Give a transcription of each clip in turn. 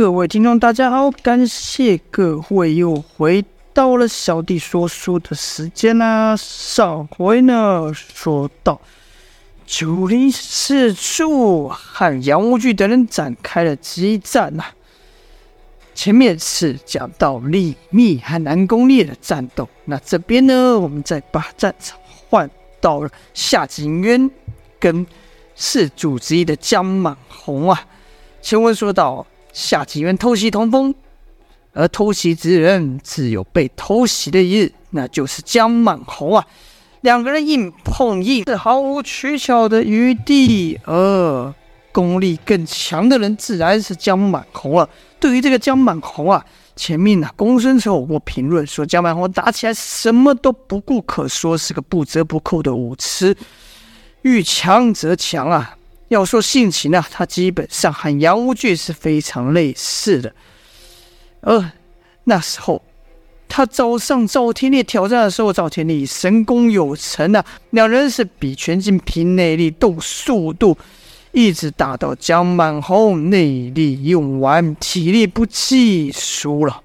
各位听众，大家好，感谢各位又回到了小弟说书的时间啦。上回呢，说到九黎四柱和杨无惧等人展开了激战呐。前面是讲到李密和南宫烈的战斗，那这边呢，我们再把战场换到了夏景渊跟四柱之一的江满红啊。前文说到。夏景渊偷袭童风，而偷袭之人自有被偷袭的一日，那就是江满红啊。两个人硬碰硬，是毫无取巧的余地。而功力更强的人自然是江满红了。对于这个江满红啊，前面呢、公孙策有过评论说，江满红打起来什么都不顾，可说是个不折不扣的武痴，遇强则强啊。要说性情呢，他基本上和杨无惧是非常类似的。而那时候他找上赵天烈挑战的时候，赵天烈神功有成啊，两人是比全劲拼内力斗速度，一直打到江满红内力用完，体力不济输了。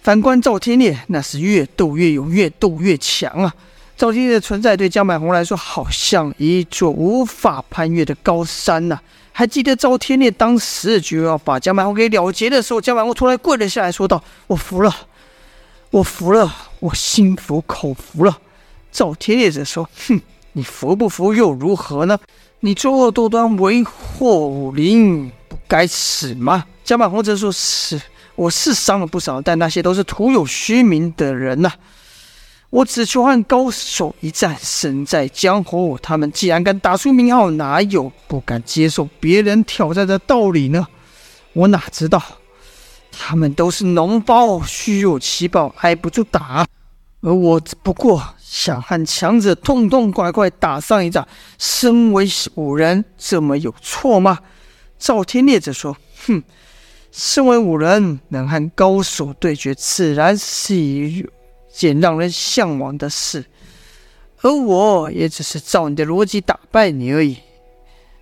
反观赵天烈，那是越斗越勇，越斗越强啊。赵天烈的存在对江满红来说，好像一座无法攀越的高山呐、还记得赵天烈当时就要把江满红给了结的时候，江满红突然跪了下来，说道：“我服了，我服了，我心服口服了。”赵天烈则说：“哼，你服不服又如何呢？你作恶多端，为祸武林，不该死吗？”江满红则说：“是，我是伤了不少，但那些都是徒有虚名的人呐、”我只求和高手一战，身在江湖。他们既然敢打出名号，哪有不敢接受别人挑战的道理呢？我哪知道，他们都是脓包，虚有其表，挨不住打。而我只不过想和强者痛痛快快打上一仗。身为武人，这么有错吗？赵天烈则说：“哼，身为武人，能和高手对决，自然是一。”件让人向往的事，而我也只是照你的逻辑打败你而已。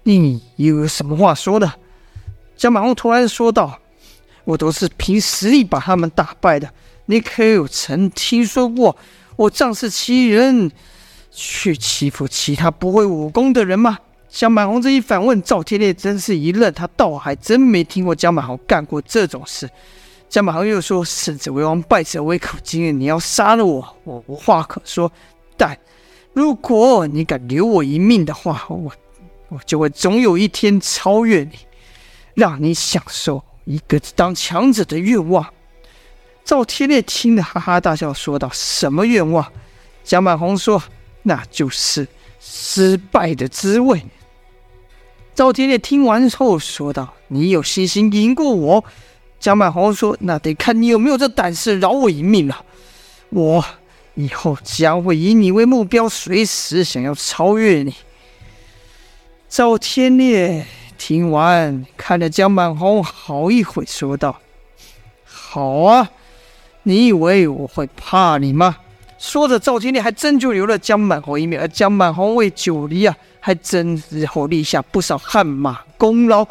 你又有什么话说的？江满红突然说道：“我都是凭实力把他们打败的。你可有曾听说过我仗势欺人，去欺负其他不会武功的人吗？”江满红这一反问，赵天烈真是一愣，他倒还真没听过江满红干过这种事。江满红又说：“胜者为王，败者为寇。今日你要杀了我，我无话可说。但如果你敢留我一命的话，我我就会总有一天超越你，让你享受一个当强者的愿望。”赵天烈听了哈哈大笑，说道：“什么愿望？”江满红说：“那就是失败的滋味。”赵天烈听完后说道：“你有信心赢过我？”江满红说：“那得看你有没有这胆识饶我一命了。我以后将会以你为目标，随时想要超越你。”赵天烈听完，看着江满红好一会，说道：“好啊，你以为我会怕你吗？”说着，赵天烈还真就留了江满红一命，而江满红为九黎啊，还真日后立下不少汗马功劳。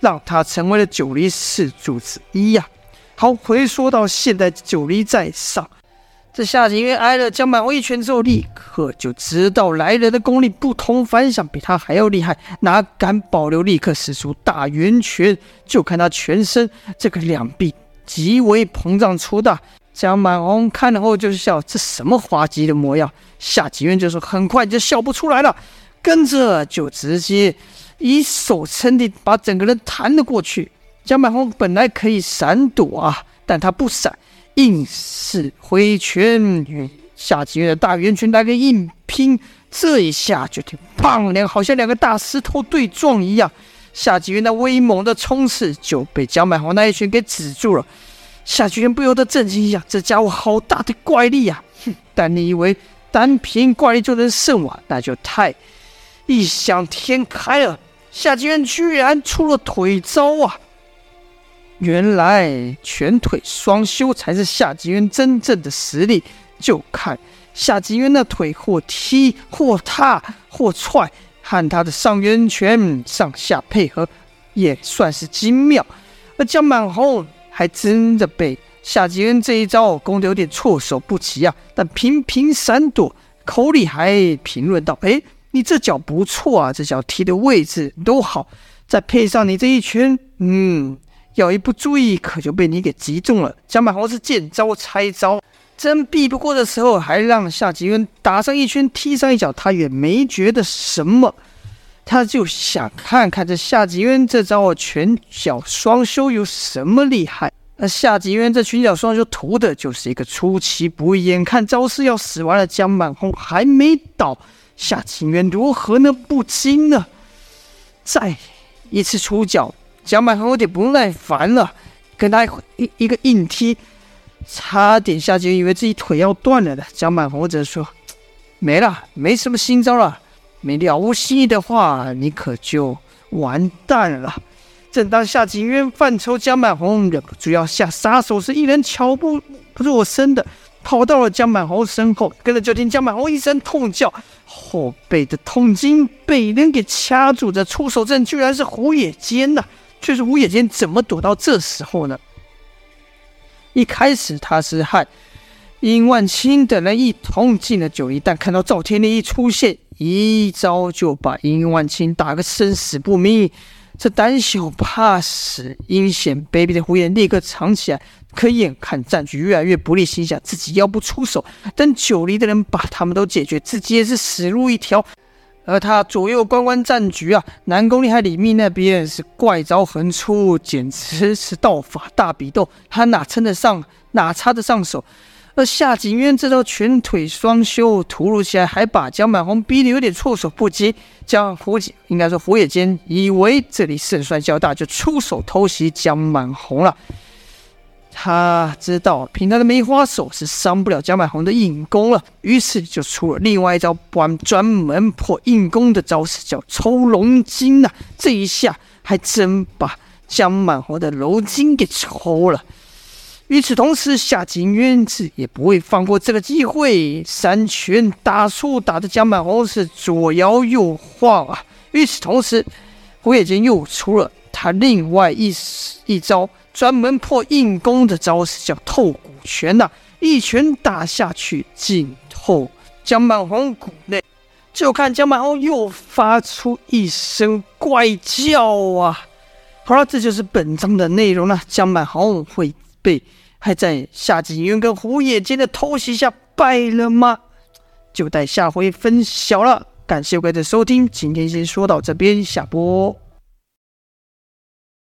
让他成为了九黎四柱之一呀、好，回说到现在，九黎在上，这夏景渊挨了江满红一拳之后，立刻就知道来人的功力不同凡响，比他还要厉害，哪敢保留？立刻使出大圆拳，就看他全身这个两臂极为膨胀粗大。江满红看了后就是笑：“这什么滑稽的模样？”夏景渊就说：“很快就笑不出来了。”跟着就直接。以手撑地，把整个人弹了过去。江满红本来可以闪躲啊，但他不闪，硬是挥拳与夏景渊的大圆拳来个硬拼。这一下就听“砰”两，好像两个大石头对撞一样。夏景渊那威猛的冲刺就被江满红那一拳给止住了。夏景渊不由得震惊一下：这家伙好大的怪力呀！哼，但你以为单凭怪力就能胜我？那就太异想天开了。夏景渊居然出了腿招啊！原来拳腿双修才是夏景渊真正的实力。就看夏景渊那腿，或踢，或踏，或踹，和他的上圆拳上下配合，也算是精妙。而江满红还真的被夏吉恩这一招攻得有点措手不及啊，但频频闪躲，口里还评论道：“哎，你这脚不错啊，这脚踢的位置都好，再配上你这一拳，嗯。”要一不注意，可就被你给击中了。江满红是见招拆招，真避不过的时候，还让夏吉恩打上一拳，踢上一脚，他也没觉得什么。他就想看看这夏吉渊这招拳脚双修有什么厉害。那夏吉渊这拳脚双修图的就是一个出其不意，眼看招式要使完了，江满红还没倒，夏景渊如何能不惊呢？再一次出脚。江满红有点不耐烦了，跟他一一个硬踢，差点夏景渊以为自己腿要断了的。江满红则说：“没了，没什么新招了，没了无新意的话，你可就完蛋了。”正当夏景渊犯愁，江满红忍不住要下杀手时，一人悄不作声的跑到了江满红身后，跟着就听江满红一声痛叫，后背的痛经被人给掐住，这出手阵居然是胡野间呐！却是胡野间怎么躲到这时候呢？一开始他是和殷万青等人一同进了九黎，但看到赵天烈一出现，一招就把殷万青打个生死不明。这胆小怕死、阴险卑鄙的胡野立刻藏起来。可眼看战局越来越不利，心想自己要不出手，等九黎的人把他们都解决，自己也是死路一条。而他左右观观战局啊，南宫厉害李密那边是怪招横出，简直是道法大比斗，他哪称得上，哪插得上手？而夏景渊这招拳腿双修突如其来，还把江满红逼得有点措手不及。江胡应该说胡野间以为这里胜算较大，就出手偷袭江满红了。他知道凭他的梅花手是伤不了江满红的硬功了，于是就出了另外一招专专门破硬功的招式，叫抽龙筋呐、啊。这一下还真把江满红的龙筋给抽了。与此同时，夏金渊子也不会放过这个机会，三拳打出，打得江满红是左摇右晃啊。与此同时，胡野间又出了他另外一一招。专门破硬功的招式叫透骨拳呐、一拳打下去，尽透江满红骨内。就看江满红又发出一声怪叫啊！好了，这就是本章的内容了。江满红会被还在夏景渊跟胡野间的偷袭下败了吗？就待下回分晓了。感谢各位的收听，今天先说到这边，下播。